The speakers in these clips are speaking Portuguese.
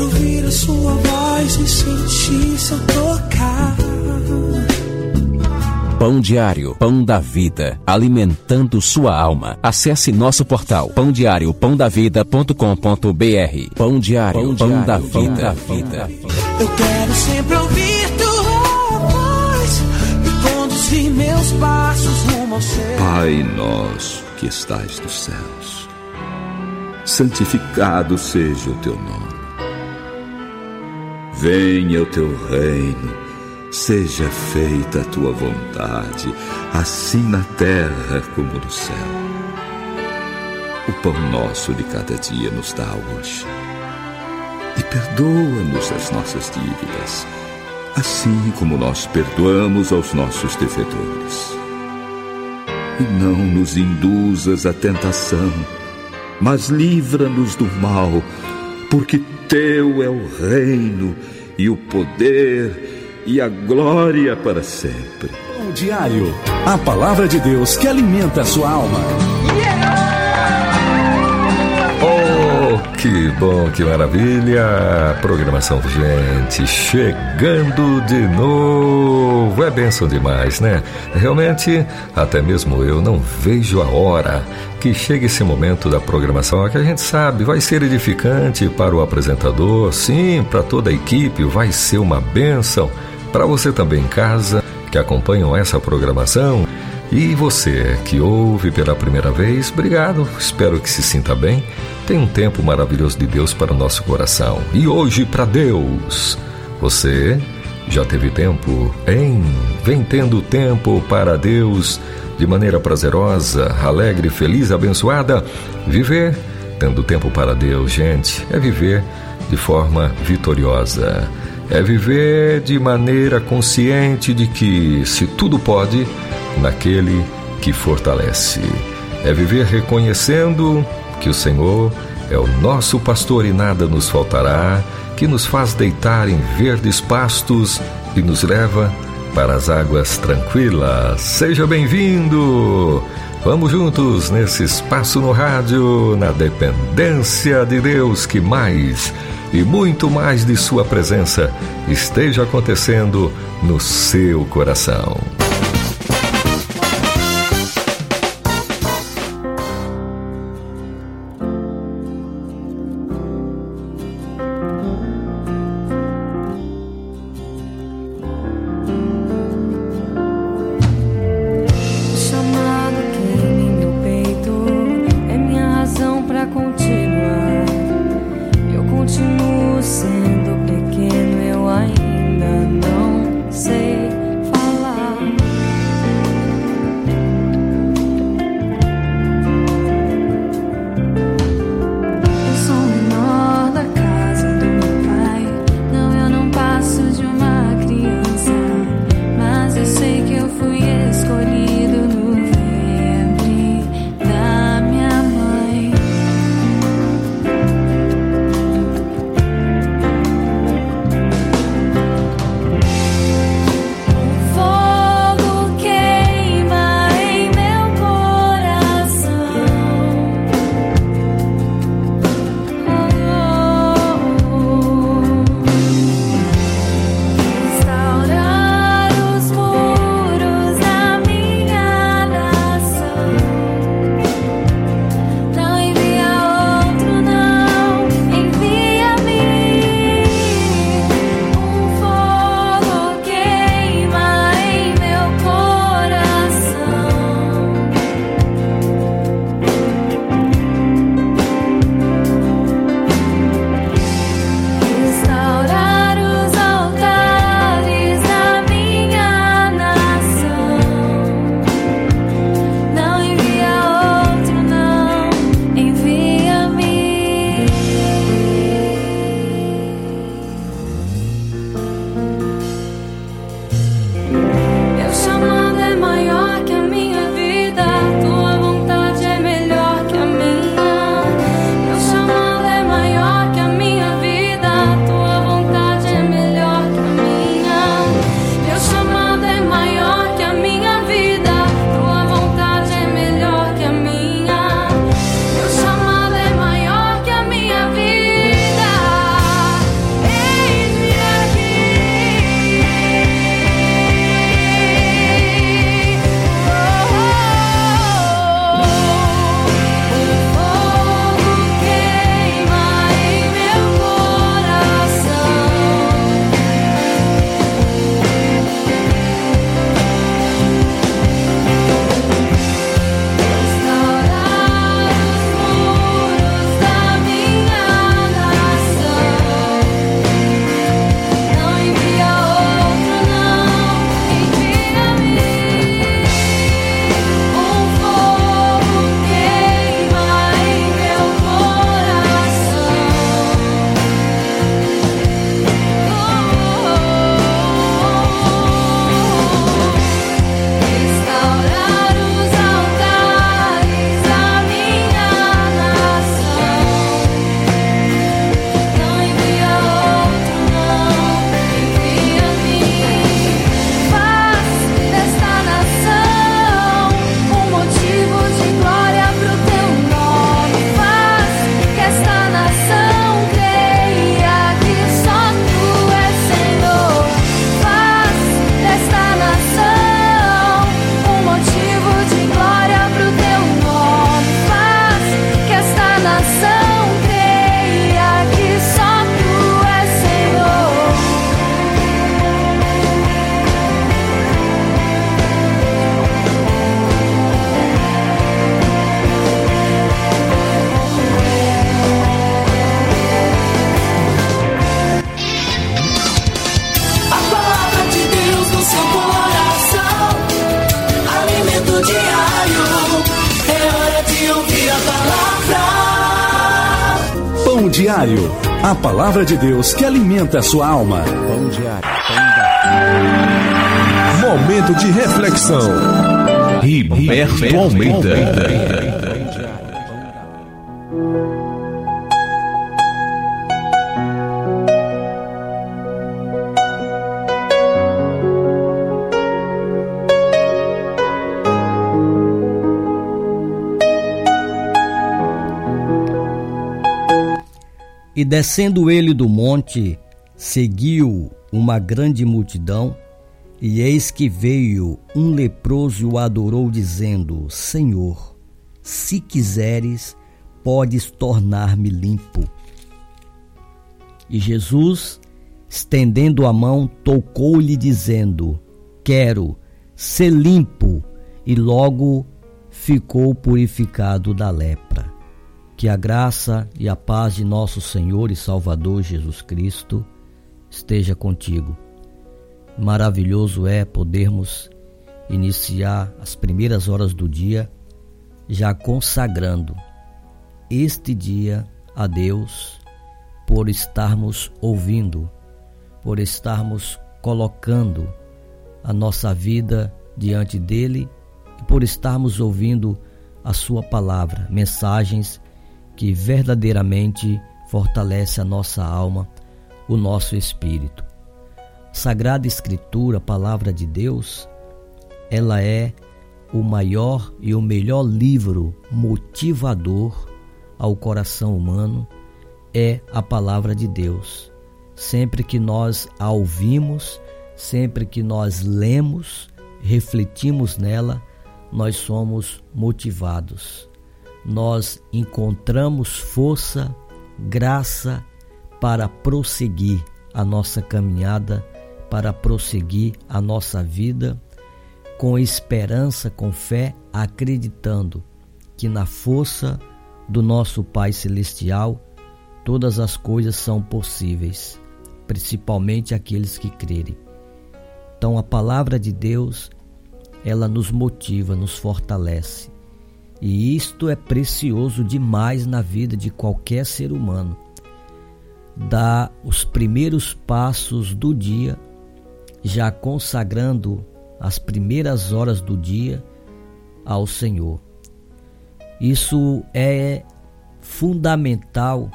quero ouvir a sua voz e sentir seu tocar. Pão Diário, Pão da Vida, alimentando sua alma. Acesse nosso portal pãodiário.pãodavida.com.br. Pão Diário, Pão, Pão da Vida. vida. Eu quero sempre ouvir tua voz e conduzir meus passos rumo ao céu. Pai nosso que estais nos céus, santificado seja o teu nome. Venha o teu reino Seja feita a tua vontade, assim na terra como no céu. O pão nosso de cada dia nos dá hoje. E perdoa-nos as nossas dívidas, assim como nós perdoamos aos nossos devedores. E não nos induzas à tentação, mas livra-nos do mal, porque teu é o reino e o poder e a glória para sempre. O Diário, a palavra de Deus que alimenta a sua alma. Oh, que bom, que maravilha! Programação gente chegando de novo. É bênção demais, né? Realmente, até mesmo eu não vejo a hora que chegue esse momento da programação, que a gente sabe vai ser edificante para o apresentador, sim, para toda a equipe, vai ser uma bênção para você também em casa, que acompanham essa programação, e você que ouve pela primeira vez, obrigado. Espero que se sinta bem. Tem um tempo maravilhoso de Deus para o nosso coração. E hoje, para Deus, você já teve tempo, hein? Vem tendo tempo para Deus de maneira prazerosa, alegre, feliz, abençoada. Viver tendo tempo para Deus, gente, é viver de forma vitoriosa. É viver de maneira consciente de que se tudo pode naquele que fortalece. É viver reconhecendo que o Senhor é o nosso pastor e nada nos faltará, que nos faz deitar em verdes pastos e nos leva para as águas tranquilas. Seja bem-vindo! Vamos juntos nesse espaço no rádio, na dependência de Deus que mais e muito mais de Sua presença esteja acontecendo no seu coração. Diário. A palavra de Deus que alimenta a sua alma. Pão diário. Momento de reflexão. Riberto Almeida. E descendo ele do monte, seguiu uma grande multidão, e eis que veio um leproso e o adorou, dizendo: Senhor, se quiseres, podes tornar-me limpo. E Jesus, estendendo a mão, tocou-lhe, dizendo: Quero ser limpo, e logo ficou purificado da lepra. Que a graça e a paz de nosso Senhor e Salvador Jesus Cristo esteja contigo. Maravilhoso é podermos iniciar as primeiras horas do dia já consagrando este dia a Deus por estarmos ouvindo, por estarmos colocando a nossa vida diante dele e por estarmos ouvindo a sua palavra, mensagens que verdadeiramente fortalece a nossa alma, o nosso espírito. Sagrada Escritura, palavra de Deus, ela é o maior e o melhor livro motivador ao coração humano, é a palavra de Deus. Sempre que nós a ouvimos, sempre que nós lemos, refletimos nela, nós somos motivados nós encontramos força, graça para prosseguir a nossa caminhada, para prosseguir a nossa vida com esperança, com fé, acreditando que na força do nosso Pai Celestial todas as coisas são possíveis, principalmente aqueles que crerem. Então a palavra de Deus, ela nos motiva, nos fortalece e isto é precioso demais na vida de qualquer ser humano. Dá os primeiros passos do dia, já consagrando as primeiras horas do dia ao Senhor. Isso é fundamental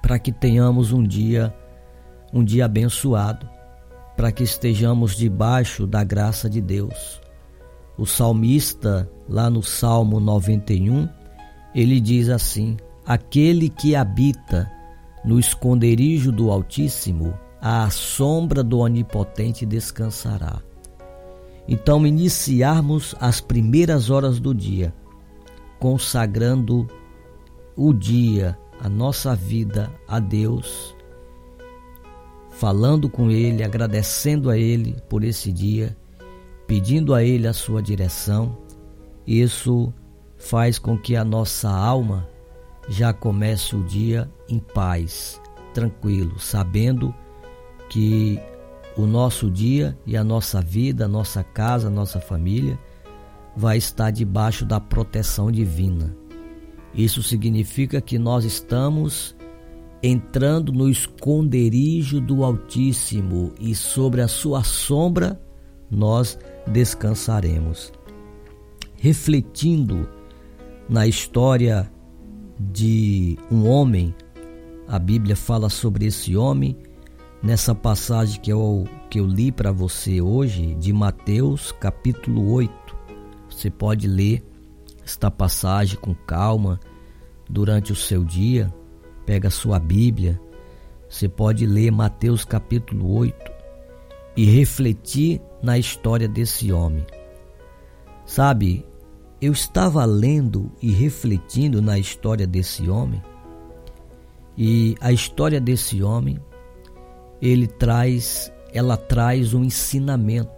para que tenhamos um dia um dia abençoado, para que estejamos debaixo da graça de Deus. O salmista, lá no Salmo 91, ele diz assim: Aquele que habita no esconderijo do Altíssimo, à sombra do Onipotente descansará. Então, iniciarmos as primeiras horas do dia, consagrando o dia, a nossa vida a Deus, falando com Ele, agradecendo a Ele por esse dia pedindo a Ele a sua direção, isso faz com que a nossa alma já comece o dia em paz, tranquilo, sabendo que o nosso dia e a nossa vida, a nossa casa, a nossa família vai estar debaixo da proteção divina. Isso significa que nós estamos entrando no esconderijo do Altíssimo e sobre a sua sombra nós descansaremos. Refletindo na história de um homem, a Bíblia fala sobre esse homem nessa passagem que eu, que eu li para você hoje, de Mateus capítulo 8. Você pode ler esta passagem com calma durante o seu dia, pega a sua Bíblia, você pode ler Mateus capítulo 8 e refletir na história desse homem. Sabe, eu estava lendo e refletindo na história desse homem, e a história desse homem, ele traz, ela traz um ensinamento.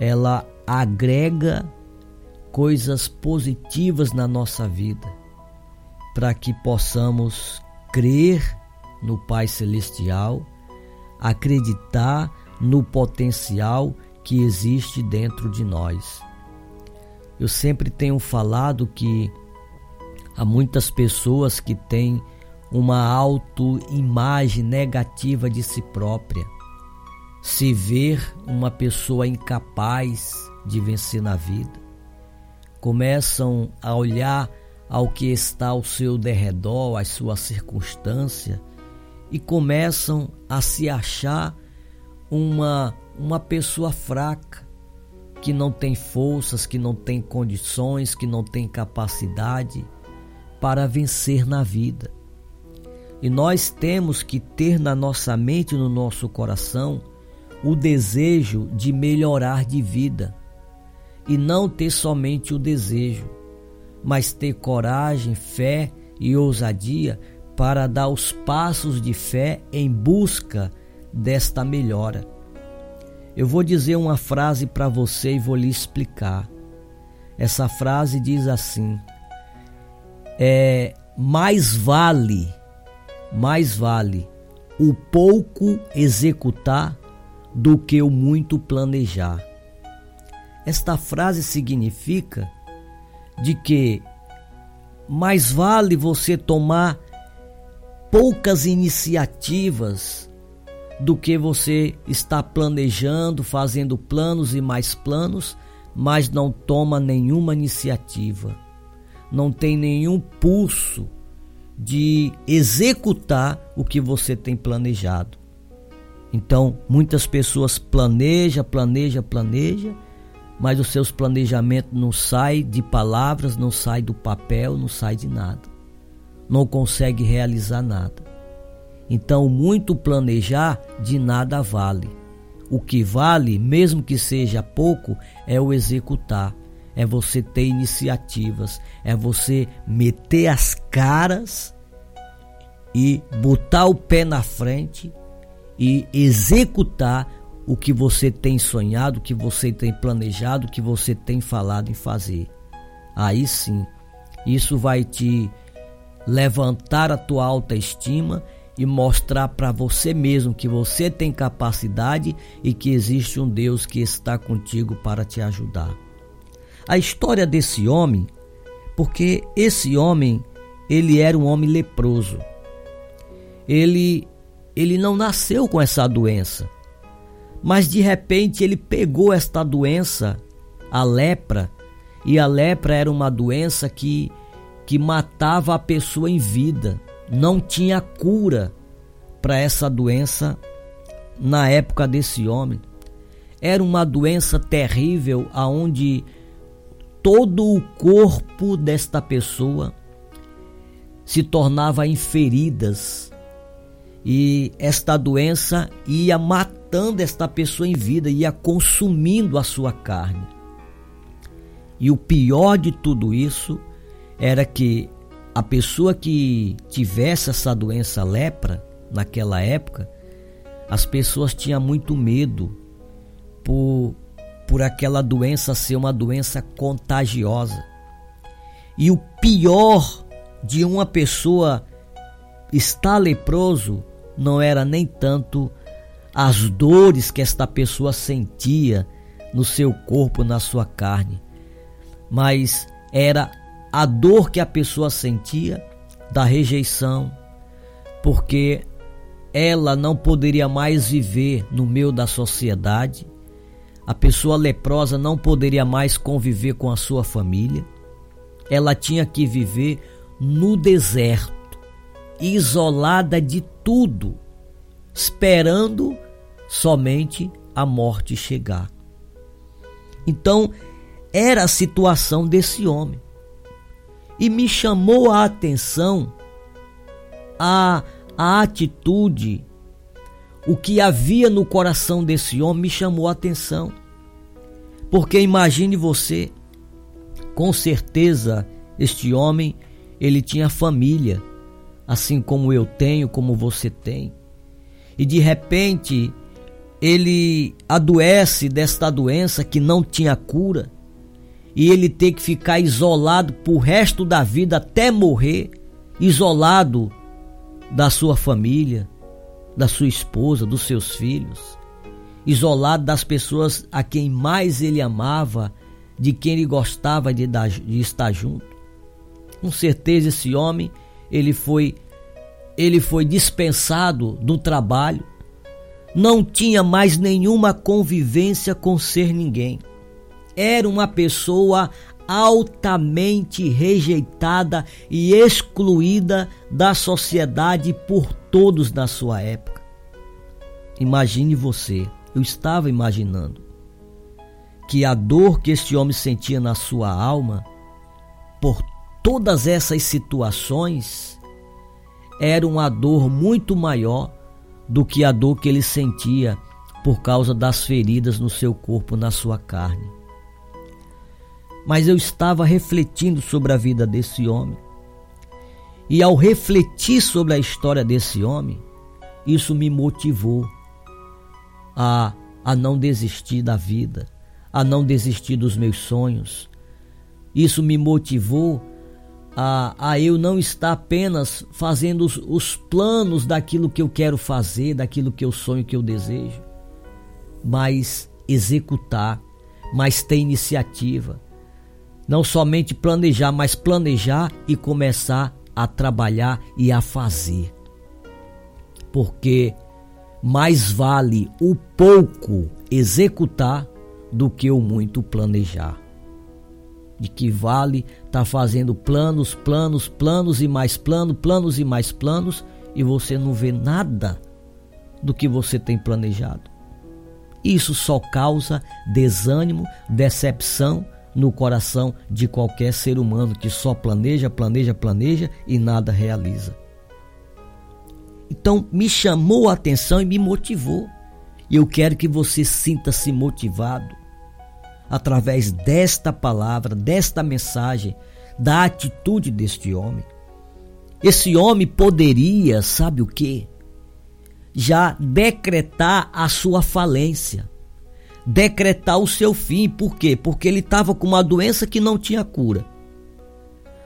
Ela agrega coisas positivas na nossa vida, para que possamos crer no Pai celestial, acreditar no potencial que existe dentro de nós. Eu sempre tenho falado que há muitas pessoas que têm uma autoimagem negativa de si própria, se ver uma pessoa incapaz de vencer na vida. Começam a olhar ao que está ao seu derredor, às suas circunstâncias, e começam a se achar uma, uma pessoa fraca, que não tem forças, que não tem condições, que não tem capacidade para vencer na vida. E nós temos que ter na nossa mente, no nosso coração, o desejo de melhorar de vida. E não ter somente o desejo, mas ter coragem, fé e ousadia para dar os passos de fé em busca desta melhora. Eu vou dizer uma frase para você e vou lhe explicar. Essa frase diz assim: é mais vale, mais vale o pouco executar do que o muito planejar. Esta frase significa de que mais vale você tomar poucas iniciativas do que você está planejando, fazendo planos e mais planos, mas não toma nenhuma iniciativa, não tem nenhum pulso de executar o que você tem planejado. Então, muitas pessoas planejam, planejam, planejam, mas os seus planejamentos não saem de palavras, não saem do papel, não saem de nada. Não consegue realizar nada. Então, muito planejar de nada vale. O que vale, mesmo que seja pouco, é o executar. É você ter iniciativas, é você meter as caras e botar o pé na frente e executar o que você tem sonhado, o que você tem planejado, o que você tem falado em fazer. Aí sim, isso vai te levantar a tua autoestima e mostrar para você mesmo que você tem capacidade e que existe um Deus que está contigo para te ajudar. A história desse homem, porque esse homem, ele era um homem leproso. Ele ele não nasceu com essa doença, mas de repente ele pegou esta doença, a lepra, e a lepra era uma doença que, que matava a pessoa em vida. Não tinha cura para essa doença na época desse homem. Era uma doença terrível aonde todo o corpo desta pessoa se tornava em feridas e esta doença ia matando esta pessoa em vida, ia consumindo a sua carne. E o pior de tudo isso era que a pessoa que tivesse essa doença lepra, naquela época, as pessoas tinham muito medo por, por aquela doença ser uma doença contagiosa. E o pior de uma pessoa estar leproso não era nem tanto as dores que esta pessoa sentia no seu corpo, na sua carne, mas era a dor que a pessoa sentia da rejeição, porque ela não poderia mais viver no meio da sociedade, a pessoa leprosa não poderia mais conviver com a sua família, ela tinha que viver no deserto isolada de tudo, esperando somente a morte chegar. Então, era a situação desse homem. E me chamou a atenção a, a atitude, o que havia no coração desse homem me chamou a atenção. Porque imagine você, com certeza este homem, ele tinha família assim como eu tenho, como você tem. E de repente ele adoece desta doença que não tinha cura e ele tem que ficar isolado por resto da vida até morrer, isolado da sua família, da sua esposa, dos seus filhos, isolado das pessoas a quem mais ele amava, de quem ele gostava de, dar, de estar junto. Com certeza esse homem ele foi ele foi dispensado do trabalho, não tinha mais nenhuma convivência com ser ninguém. Era uma pessoa altamente rejeitada e excluída da sociedade por todos na sua época. Imagine você, eu estava imaginando que a dor que este homem sentia na sua alma por todas essas situações era uma dor muito maior do que a dor que ele sentia por causa das feridas no seu corpo, na sua carne. Mas eu estava refletindo sobre a vida desse homem. E ao refletir sobre a história desse homem, isso me motivou a, a não desistir da vida, a não desistir dos meus sonhos. Isso me motivou a, a eu não estar apenas fazendo os, os planos daquilo que eu quero fazer, daquilo que eu sonho, que eu desejo, mas executar, mas ter iniciativa. Não somente planejar, mas planejar e começar a trabalhar e a fazer. Porque mais vale o pouco executar do que o muito planejar de que vale estar tá fazendo planos, planos, planos e mais planos, planos e mais planos e você não vê nada do que você tem planejado. Isso só causa desânimo, decepção no coração de qualquer ser humano que só planeja, planeja, planeja e nada realiza. Então me chamou a atenção e me motivou. E eu quero que você sinta-se motivado através desta palavra, desta mensagem, da atitude deste homem. Esse homem poderia, sabe o que? Já decretar a sua falência, decretar o seu fim. Por quê? Porque ele estava com uma doença que não tinha cura.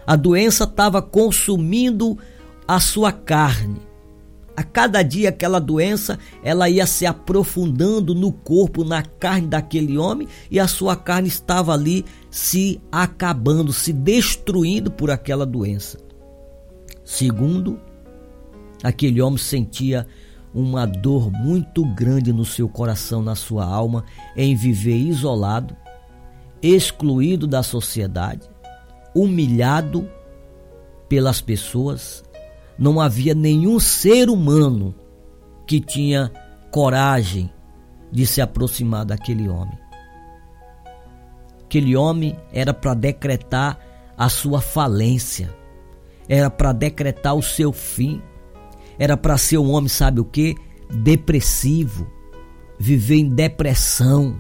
A doença estava consumindo a sua carne a cada dia aquela doença ela ia se aprofundando no corpo, na carne daquele homem e a sua carne estava ali se acabando, se destruindo por aquela doença. Segundo, aquele homem sentia uma dor muito grande no seu coração, na sua alma, em viver isolado, excluído da sociedade, humilhado pelas pessoas, não havia nenhum ser humano que tinha coragem de se aproximar daquele homem. Aquele homem era para decretar a sua falência, era para decretar o seu fim, era para ser um homem, sabe o que? Depressivo, viver em depressão.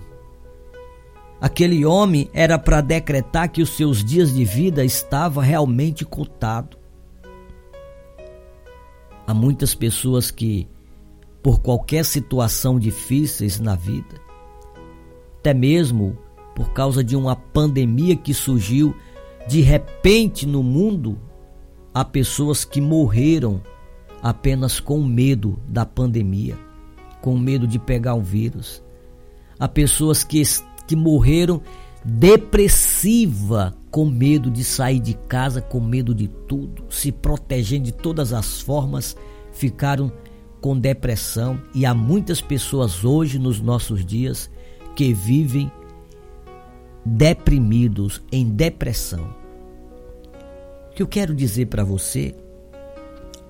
Aquele homem era para decretar que os seus dias de vida estavam realmente contados. Há muitas pessoas que, por qualquer situação difíceis na vida, até mesmo por causa de uma pandemia que surgiu de repente no mundo, há pessoas que morreram apenas com medo da pandemia, com medo de pegar o vírus. Há pessoas que, que morreram depressiva, com medo de sair de casa, com medo de tudo, se protegendo de todas as formas, ficaram com depressão e há muitas pessoas hoje nos nossos dias que vivem deprimidos, em depressão. O que eu quero dizer para você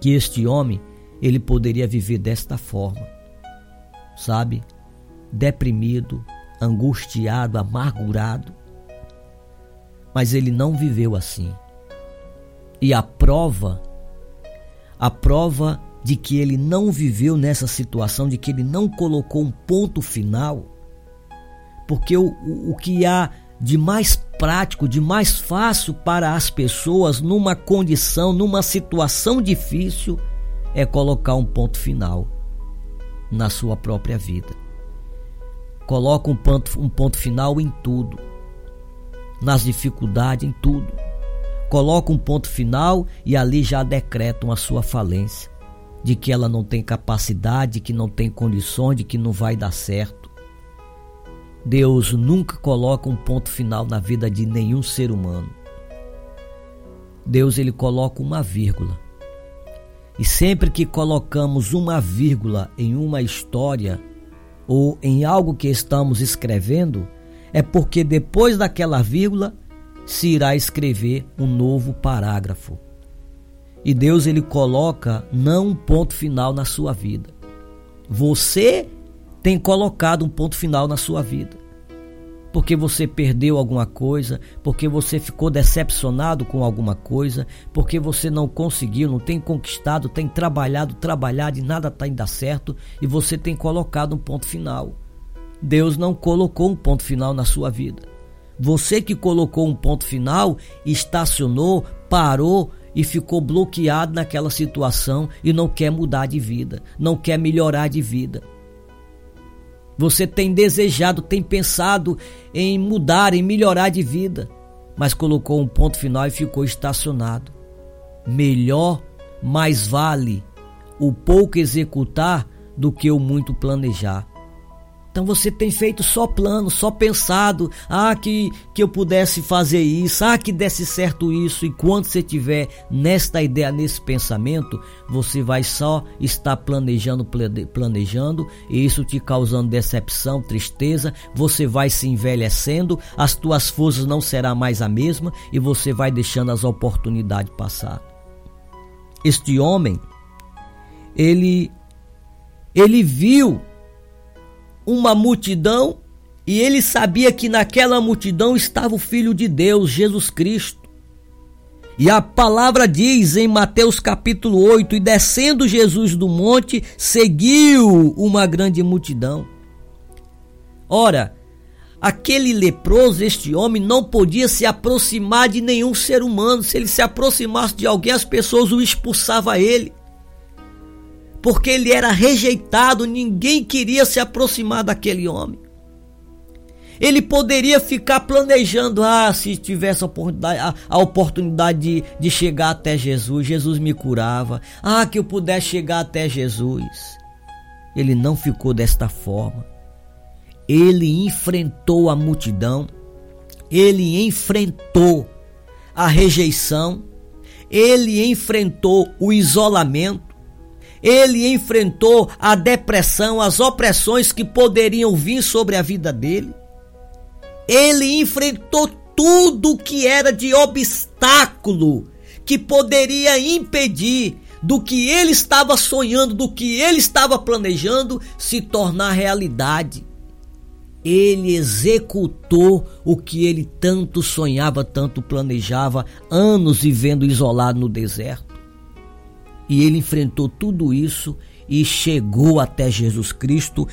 que este homem, ele poderia viver desta forma. Sabe? Deprimido, angustiado, amargurado. Mas ele não viveu assim. E a prova, a prova de que ele não viveu nessa situação, de que ele não colocou um ponto final, porque o, o, o que há de mais prático, de mais fácil para as pessoas numa condição, numa situação difícil, é colocar um ponto final na sua própria vida coloca um ponto, um ponto final em tudo, nas dificuldades, em tudo. Coloca um ponto final e ali já decretam a sua falência, de que ela não tem capacidade, que não tem condições, de que não vai dar certo. Deus nunca coloca um ponto final na vida de nenhum ser humano. Deus ele coloca uma vírgula. E sempre que colocamos uma vírgula em uma história ou em algo que estamos escrevendo, é porque depois daquela vírgula se irá escrever um novo parágrafo. E Deus ele coloca não um ponto final na sua vida. Você tem colocado um ponto final na sua vida porque você perdeu alguma coisa, porque você ficou decepcionado com alguma coisa, porque você não conseguiu, não tem conquistado, tem trabalhado, trabalhado e nada está indo certo e você tem colocado um ponto final. Deus não colocou um ponto final na sua vida. Você que colocou um ponto final, estacionou, parou e ficou bloqueado naquela situação e não quer mudar de vida, não quer melhorar de vida. Você tem desejado, tem pensado em mudar, em melhorar de vida, mas colocou um ponto final e ficou estacionado. Melhor, mais vale o pouco executar do que o muito planejar. Então você tem feito só plano, só pensado, ah, que, que eu pudesse fazer isso, ah, que desse certo isso. E quando você tiver nesta ideia, nesse pensamento, você vai só estar planejando, planejando, e isso te causando decepção, tristeza. Você vai se envelhecendo, as tuas forças não serão mais a mesma e você vai deixando as oportunidades passar. Este homem, ele ele viu uma multidão e ele sabia que naquela multidão estava o Filho de Deus, Jesus Cristo. E a palavra diz em Mateus capítulo 8: E descendo Jesus do monte, seguiu uma grande multidão. Ora, aquele leproso, este homem, não podia se aproximar de nenhum ser humano. Se ele se aproximasse de alguém, as pessoas o expulsavam a ele porque ele era rejeitado, ninguém queria se aproximar daquele homem. Ele poderia ficar planejando, ah, se tivesse a oportunidade, a, a oportunidade de, de chegar até Jesus, Jesus me curava, ah, que eu pudesse chegar até Jesus. Ele não ficou desta forma. Ele enfrentou a multidão, ele enfrentou a rejeição, ele enfrentou o isolamento, ele enfrentou a depressão, as opressões que poderiam vir sobre a vida dele. Ele enfrentou tudo que era de obstáculo que poderia impedir do que ele estava sonhando, do que ele estava planejando se tornar realidade. Ele executou o que ele tanto sonhava, tanto planejava, anos vivendo isolado no deserto. E ele enfrentou tudo isso e chegou até Jesus Cristo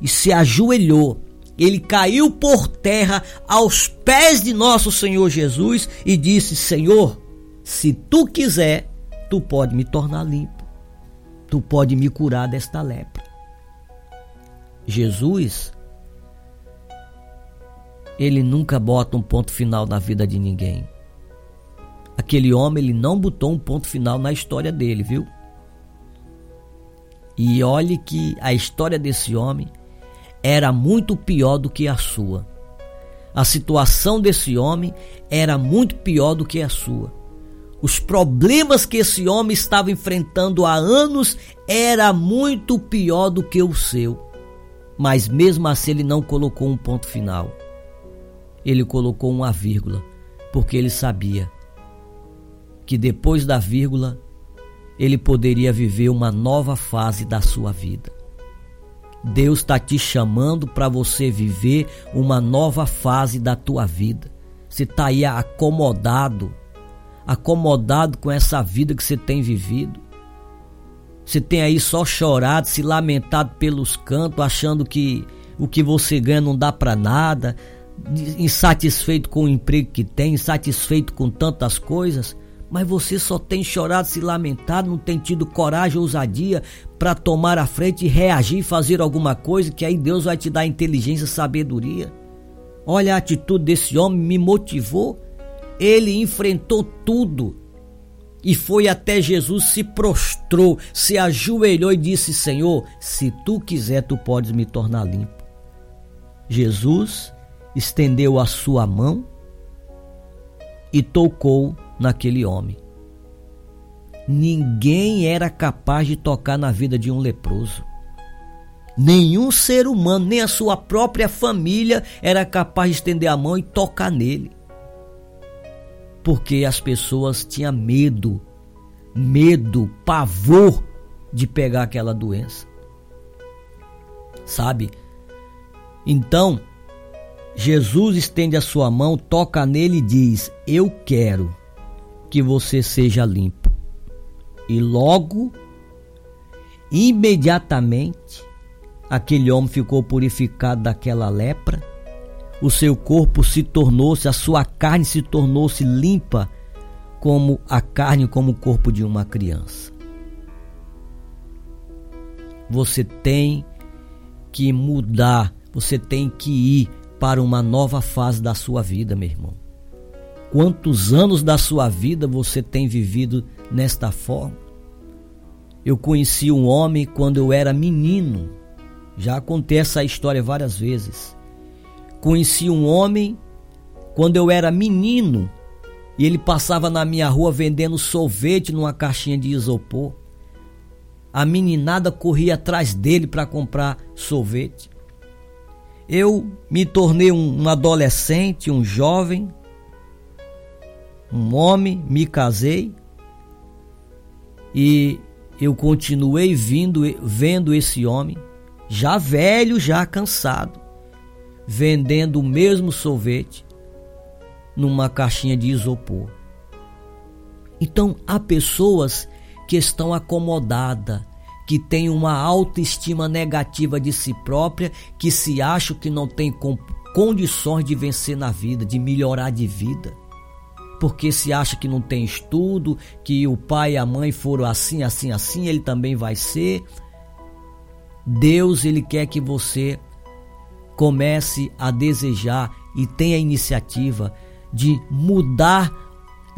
e se ajoelhou. Ele caiu por terra aos pés de nosso Senhor Jesus e disse: Senhor, se tu quiser, tu pode me tornar limpo. Tu pode me curar desta lepra. Jesus, ele nunca bota um ponto final na vida de ninguém. Aquele homem, ele não botou um ponto final na história dele, viu? E olhe que a história desse homem era muito pior do que a sua. A situação desse homem era muito pior do que a sua. Os problemas que esse homem estava enfrentando há anos era muito pior do que o seu. Mas mesmo assim ele não colocou um ponto final. Ele colocou uma vírgula, porque ele sabia que depois da vírgula ele poderia viver uma nova fase da sua vida. Deus está te chamando para você viver uma nova fase da tua vida. Você está aí acomodado, acomodado com essa vida que você tem vivido. Você tem aí só chorado, se lamentado pelos cantos, achando que o que você ganha não dá para nada, insatisfeito com o emprego que tem, insatisfeito com tantas coisas mas você só tem chorado, se lamentado, não tem tido coragem, ousadia para tomar a frente reagir, fazer alguma coisa, que aí Deus vai te dar inteligência, sabedoria. Olha a atitude desse homem, me motivou. Ele enfrentou tudo e foi até Jesus, se prostrou, se ajoelhou e disse: Senhor, se tu quiser, tu podes me tornar limpo. Jesus estendeu a sua mão e tocou naquele homem. ninguém era capaz de tocar na vida de um leproso. Nenhum ser humano, nem a sua própria família, era capaz de estender a mão e tocar nele. Porque as pessoas tinham medo, medo, pavor de pegar aquela doença. Sabe? Então, Jesus estende a sua mão, toca nele e diz: Eu quero que você seja limpo. E logo, imediatamente, aquele homem ficou purificado daquela lepra, o seu corpo se tornou-se, a sua carne se tornou-se limpa como a carne, como o corpo de uma criança. Você tem que mudar, você tem que ir para uma nova fase da sua vida, meu irmão. Quantos anos da sua vida você tem vivido nesta forma? Eu conheci um homem quando eu era menino. Já contei essa história várias vezes. Conheci um homem quando eu era menino e ele passava na minha rua vendendo sorvete numa caixinha de isopor. A meninada corria atrás dele para comprar sorvete. Eu me tornei um, adolescente, um jovem, um homem, me casei e eu continuei vindo, vendo esse homem, já velho, já cansado, vendendo o mesmo sorvete numa caixinha de isopor. Então há pessoas que estão acomodadas, que têm uma autoestima negativa de si própria, que se acham que não tem condições de vencer na vida, de melhorar de vida porque se acha que não tem estudo, que o pai e a mãe foram assim, assim, assim, ele também vai ser. Deus, ele quer que você comece a desejar e tenha a iniciativa de mudar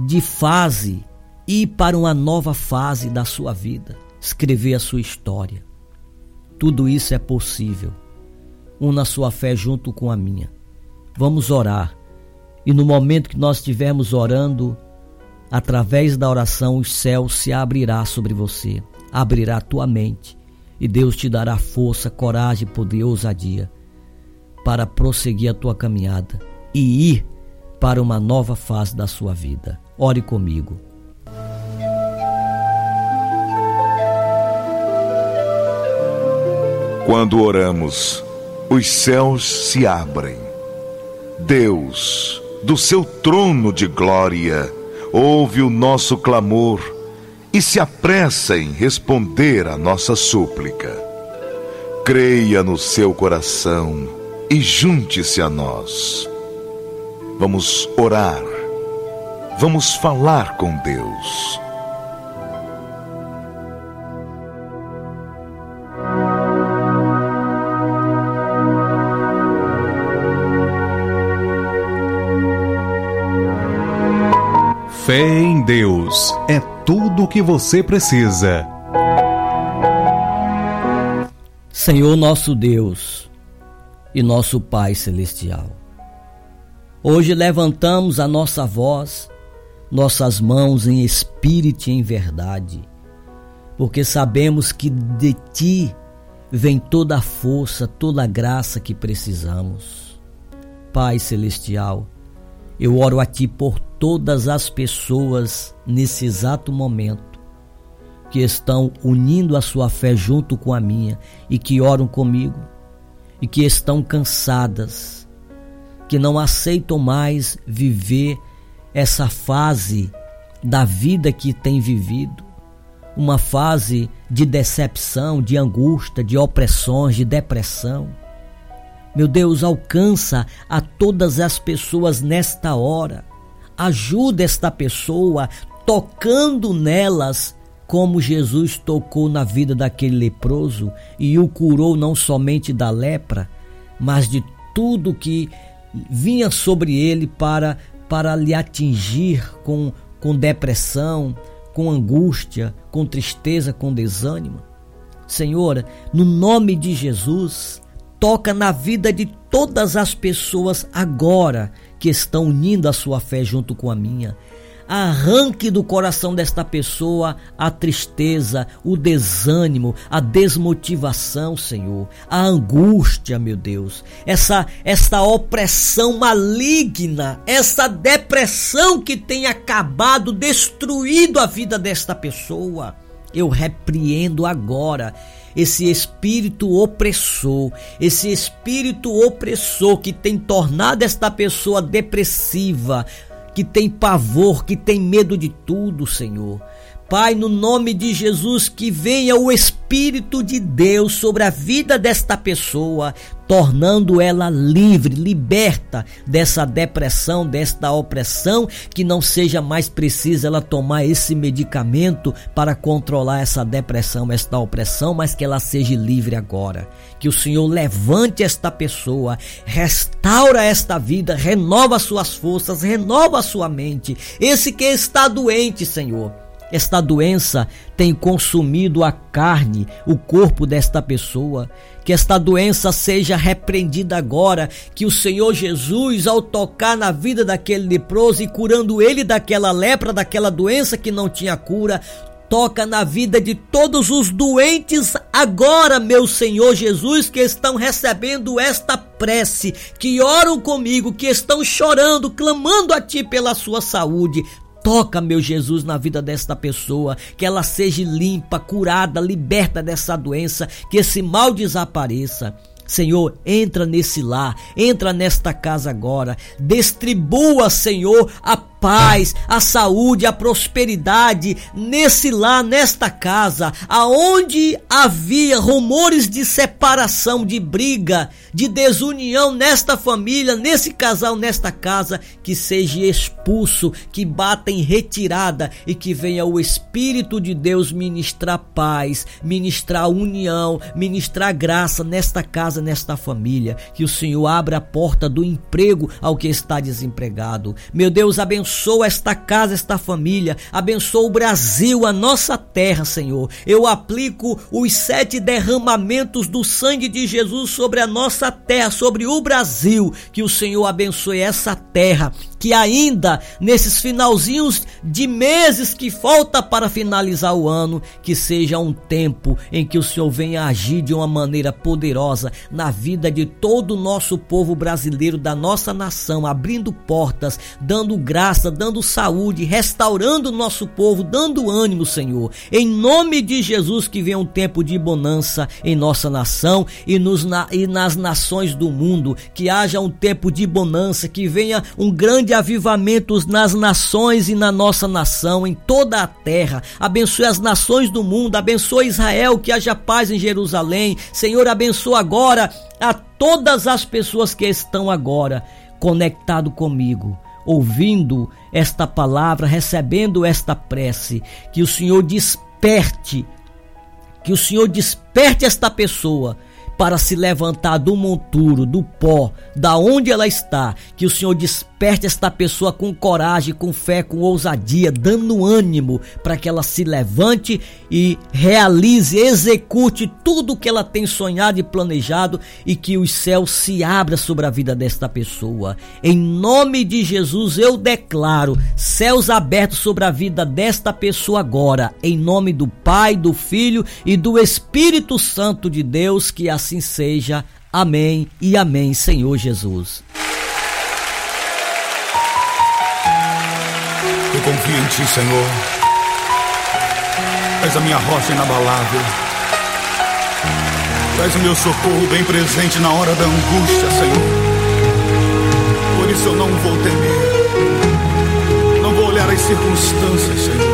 de fase e ir para uma nova fase da sua vida, escrever a sua história. Tudo isso é possível. Una sua fé junto com a minha. Vamos orar e no momento que nós estivermos orando, através da oração, o céu se abrirá sobre você, abrirá a tua mente, e Deus te dará força, coragem, poder, ousadia para prosseguir a tua caminhada e ir para uma nova fase da sua vida. Ore comigo. Quando oramos, os céus se abrem. Deus do seu trono de glória, ouve o nosso clamor e se apressa em responder a nossa súplica. Creia no seu coração e junte-se a nós. Vamos orar, vamos falar com Deus. Fé em Deus é tudo o que você precisa. Senhor nosso Deus e nosso Pai Celestial, hoje levantamos a nossa voz, nossas mãos em espírito e em verdade, porque sabemos que de Ti vem toda a força, toda a graça que precisamos. Pai Celestial, eu oro a Ti por todas as pessoas nesse exato momento que estão unindo a sua fé junto com a minha e que oram comigo e que estão cansadas, que não aceitam mais viver essa fase da vida que tem vivido, uma fase de decepção, de angústia, de opressões, de depressão meu Deus, alcança a todas as pessoas nesta hora. Ajuda esta pessoa tocando nelas como Jesus tocou na vida daquele leproso e o curou não somente da lepra, mas de tudo que vinha sobre ele para para lhe atingir com com depressão, com angústia, com tristeza, com desânimo. Senhor, no nome de Jesus, toca na vida de todas as pessoas agora que estão unindo a sua fé junto com a minha. arranque do coração desta pessoa a tristeza, o desânimo, a desmotivação, Senhor, a angústia, meu Deus, essa essa opressão maligna, essa depressão que tem acabado, destruído a vida desta pessoa. Eu repreendo agora esse espírito opressor, esse espírito opressor que tem tornado esta pessoa depressiva, que tem pavor, que tem medo de tudo, Senhor. Pai, no nome de Jesus, que venha o Espírito de Deus sobre a vida desta pessoa, tornando ela livre, liberta dessa depressão, desta opressão, que não seja mais precisa ela tomar esse medicamento para controlar essa depressão, esta opressão, mas que ela seja livre agora. Que o Senhor levante esta pessoa, restaura esta vida, renova suas forças, renova sua mente. Esse que está doente, Senhor, esta doença tem consumido a carne, o corpo desta pessoa. Que esta doença seja repreendida agora, que o Senhor Jesus, ao tocar na vida daquele leproso e curando ele daquela lepra, daquela doença que não tinha cura, toca na vida de todos os doentes agora, meu Senhor Jesus, que estão recebendo esta prece, que oram comigo, que estão chorando, clamando a Ti pela sua saúde. Toca, meu Jesus, na vida desta pessoa, que ela seja limpa, curada, liberta dessa doença, que esse mal desapareça. Senhor, entra nesse lar, entra nesta casa agora, distribua, Senhor, a paz, a saúde, a prosperidade nesse lar, nesta casa, aonde havia rumores de separação, de briga, de desunião nesta família, nesse casal, nesta casa, que seja expulso, que bata em retirada e que venha o Espírito de Deus ministrar paz, ministrar união, ministrar graça nesta casa, nesta família, que o Senhor abra a porta do emprego ao que está desempregado. Meu Deus, abençoe abençoa esta casa, esta família, abençoa o Brasil, a nossa terra, Senhor. Eu aplico os sete derramamentos do sangue de Jesus sobre a nossa terra, sobre o Brasil. Que o Senhor abençoe essa terra, que ainda nesses finalzinhos de meses que falta para finalizar o ano, que seja um tempo em que o Senhor venha agir de uma maneira poderosa na vida de todo o nosso povo brasileiro, da nossa nação, abrindo portas, dando graça dando saúde, restaurando o nosso povo, dando ânimo, Senhor. Em nome de Jesus, que venha um tempo de bonança em nossa nação e, nos, na, e nas nações do mundo. Que haja um tempo de bonança, que venha um grande avivamento nas nações e na nossa nação, em toda a terra. Abençoe as nações do mundo, abençoe Israel, que haja paz em Jerusalém. Senhor, abençoa agora a todas as pessoas que estão agora conectado comigo ouvindo esta palavra, recebendo esta prece, que o Senhor desperte, que o Senhor desperte esta pessoa para se levantar do monturo, do pó, da onde ela está, que o Senhor desperte esta pessoa com coragem, com fé, com ousadia, dando ânimo para que ela se levante e realize, execute tudo o que ela tem sonhado e planejado e que os céus se abram sobre a vida desta pessoa. Em nome de Jesus eu declaro céus abertos sobre a vida desta pessoa agora, em nome do Pai, do Filho e do Espírito Santo de Deus, que assim seja. Amém e amém, Senhor Jesus. Eu confio em Ti, Senhor. És a minha rocha inabalável. És o meu socorro bem presente na hora da angústia, Senhor. Por isso eu não vou temer. Não vou olhar as circunstâncias, Senhor.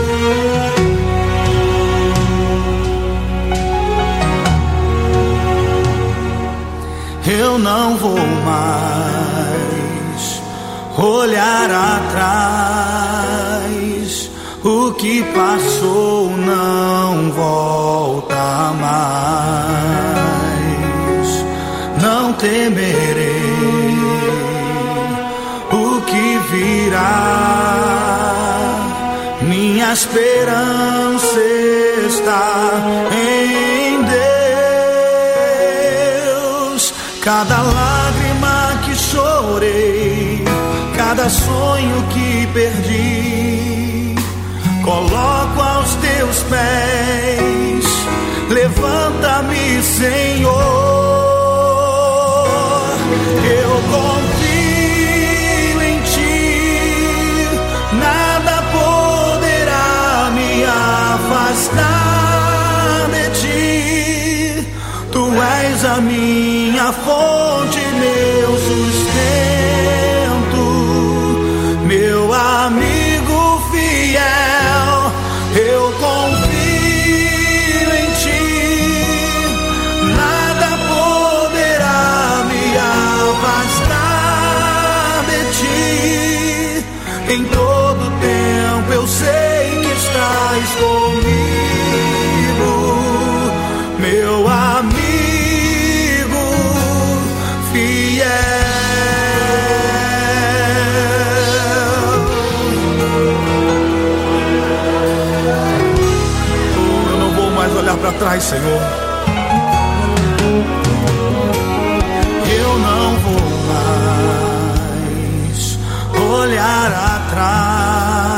Eu não vou mais olhar atrás. O que passou não volta mais. Não temerei o que virá. Minha esperança está em Deus. Cada lágrima que chorei, cada sonho que perdi coloco aos teus pés. Levanta-me, Senhor. Eu confio em ti, nada poderá me afastar de ti. Tu és a minha fonte, meu sustento, meu amigo fiel. Eu confio em ti, nada poderá me afastar de ti. Em todo olhar para trás, Senhor. Eu não vou mais olhar atrás.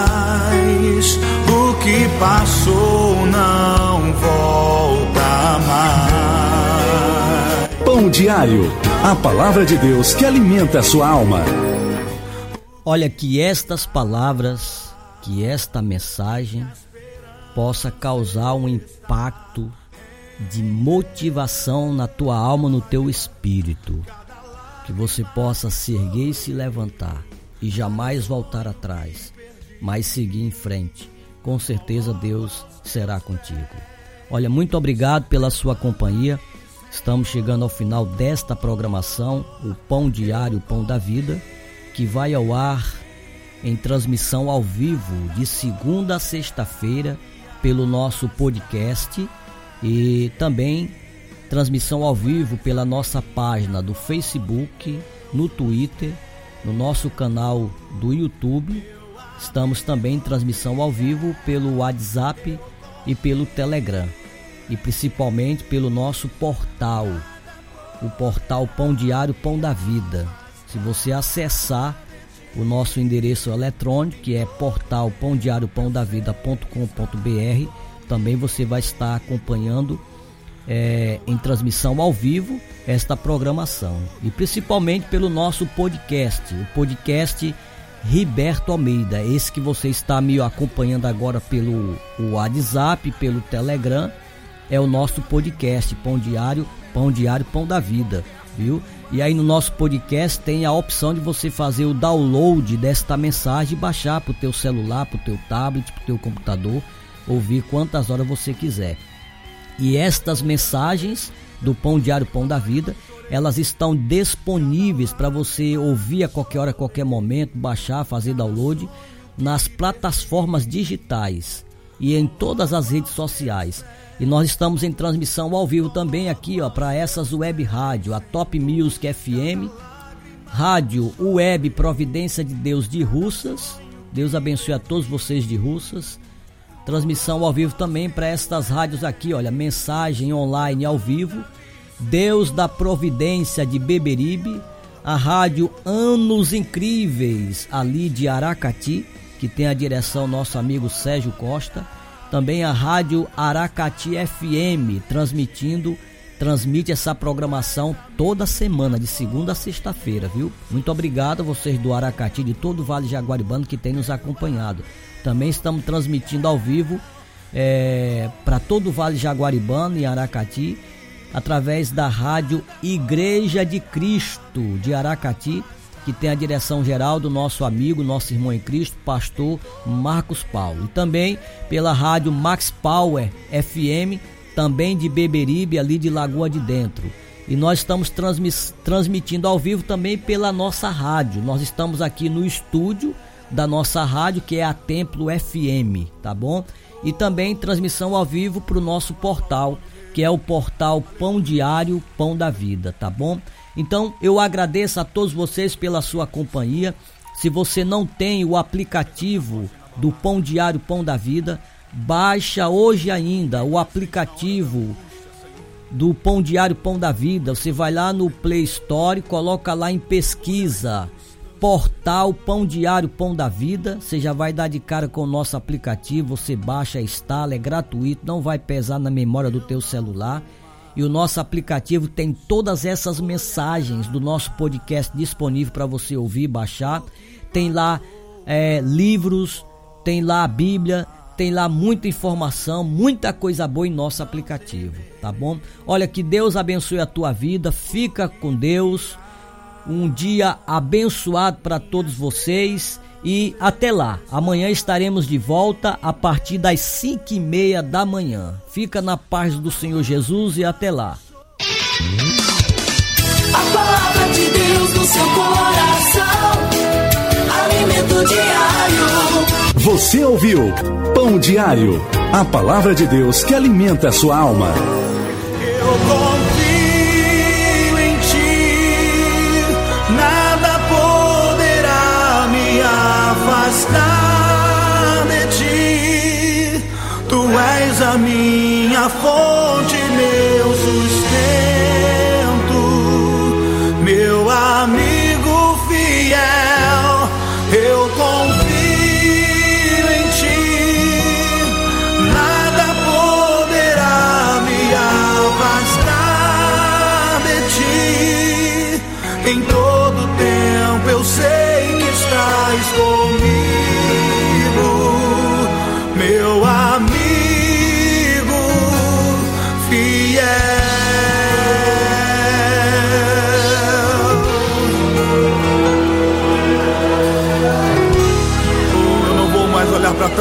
O que passou não volta mais. Pão diário. A palavra de Deus que alimenta a sua alma. Olha que estas palavras, que esta mensagem possa causar um impacto de motivação na tua alma, no teu espírito. Que você possa se erguer e se levantar e jamais voltar atrás, mas seguir em frente. Com certeza Deus será contigo. Olha, muito obrigado pela sua companhia. Estamos chegando ao final desta programação, o Pão Diário, o Pão da Vida, que vai ao ar em transmissão ao vivo de segunda a sexta-feira pelo nosso podcast e também transmissão ao vivo pela nossa página do Facebook, no Twitter, no nosso canal do YouTube. Estamos também em transmissão ao vivo pelo WhatsApp e pelo Telegram e principalmente pelo nosso portal, o portal Pão Diário Pão da Vida. Se você acessar o nosso endereço eletrônico, que é portal pãodiariopãodavida.com.br, também você vai estar acompanhando é, em transmissão ao vivo esta programação. E principalmente pelo nosso podcast, o podcast Riberto Almeida, esse que você está me acompanhando agora pelo WhatsApp, pelo Telegram, é o nosso podcast Pão Diário, Pão Diário, Pão da Vida, viu? E aí no nosso podcast tem a opção de você fazer o download desta mensagem e baixar para o teu celular, para o teu tablet, para o teu computador, ouvir quantas horas você quiser. E estas mensagens do Pão Diário Pão da Vida, elas estão disponíveis para você ouvir a qualquer hora, a qualquer momento, baixar, fazer download nas plataformas digitais e em todas as redes sociais. E nós estamos em transmissão ao vivo também aqui, ó, para essas web rádio, a Top Music FM, Rádio Web Providência de Deus de Russas. Deus abençoe a todos vocês de Russas. Transmissão ao vivo também para estas rádios aqui, olha, mensagem online ao vivo. Deus da Providência de Beberibe, a rádio Anos Incríveis ali de Aracati, que tem a direção nosso amigo Sérgio Costa. Também a rádio Aracati FM, transmitindo, transmite essa programação toda semana, de segunda a sexta-feira, viu? Muito obrigado a vocês do Aracati, de todo o Vale Jaguaribano que tem nos acompanhado. Também estamos transmitindo ao vivo é, para todo o Vale Jaguaribano e Aracati, através da rádio Igreja de Cristo de Aracati, que tem a direção geral do nosso amigo, nosso irmão em Cristo, pastor Marcos Paulo. E também pela rádio Max Power FM, também de Beberibe, ali de Lagoa de Dentro. E nós estamos transmitindo ao vivo também pela nossa rádio. Nós estamos aqui no estúdio da nossa rádio, que é a Templo FM, tá bom? E também transmissão ao vivo para o nosso portal, que é o portal Pão Diário Pão da Vida, tá bom? Então eu agradeço a todos vocês pela sua companhia. Se você não tem o aplicativo do Pão Diário Pão da Vida, baixa hoje ainda o aplicativo do Pão Diário Pão da Vida. Você vai lá no Play Store, coloca lá em pesquisa portal Pão Diário Pão da Vida. Você já vai dar de cara com o nosso aplicativo. Você baixa, instala, é gratuito, não vai pesar na memória do teu celular. E o nosso aplicativo tem todas essas mensagens do nosso podcast disponível para você ouvir, baixar. Tem lá é, livros, tem lá a Bíblia, tem lá muita informação, muita coisa boa em nosso aplicativo, tá bom? Olha que Deus abençoe a tua vida, fica com Deus. Um dia abençoado para todos vocês e até lá. Amanhã estaremos de volta a partir das cinco e meia da manhã. Fica na paz do Senhor Jesus e até lá. A palavra de Deus no seu coração, alimento diário. Você ouviu Pão Diário, a palavra de Deus que alimenta a sua alma. Eu confio minha fonte,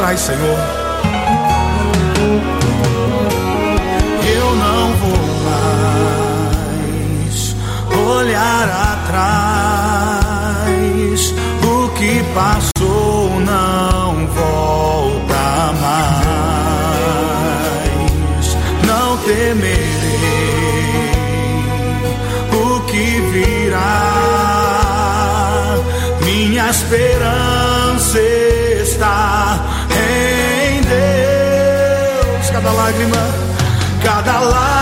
mais olhar para trás, Senhor. Eu não vou mais olhar atrás. O que passou cada lágrima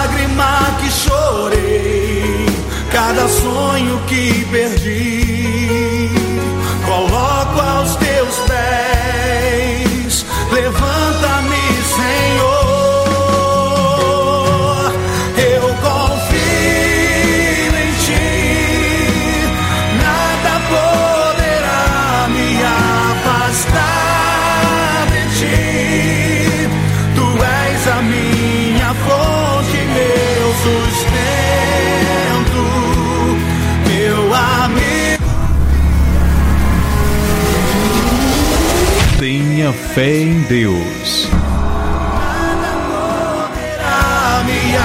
fé em Deus.